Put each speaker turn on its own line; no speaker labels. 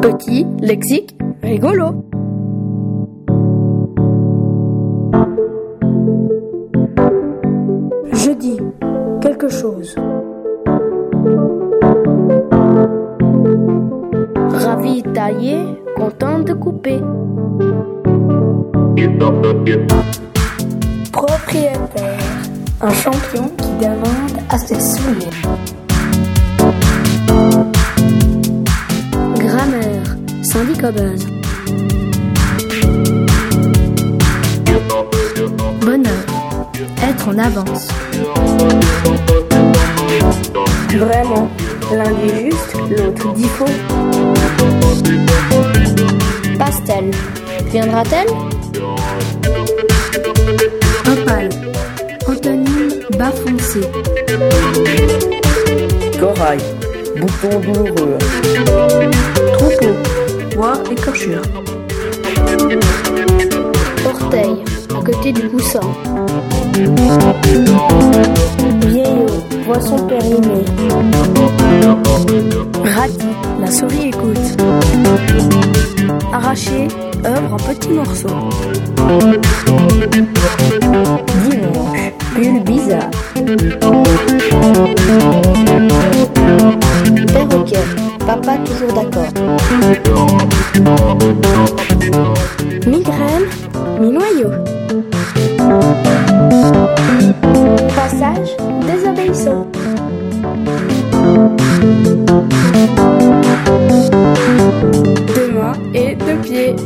Petit, lexique, rigolo.
Je dis quelque chose.
Ravitaillé, content de couper.
Propriétaire. Un champion qui demande à ses souliers.
Bonheur, être en avance.
Vraiment. L'un dit juste, l'autre dit faux.
Pastel, viendra-t-elle? Opale, antonyme bas foncé.
Corail, bouton douloureux.
Troupeau. Bois écorchure.
Orteil, à côté du coussin.
Vieillot. Poisson périmé.
Radis, la souris écoute. Arraché, œuvre en petits morceaux.
Dimanche. Pull bizarre.
Perroquet, papa toujours d'accord. Migraine, mi-noyau. Passage, désobéissant. Deux mains et deux pieds.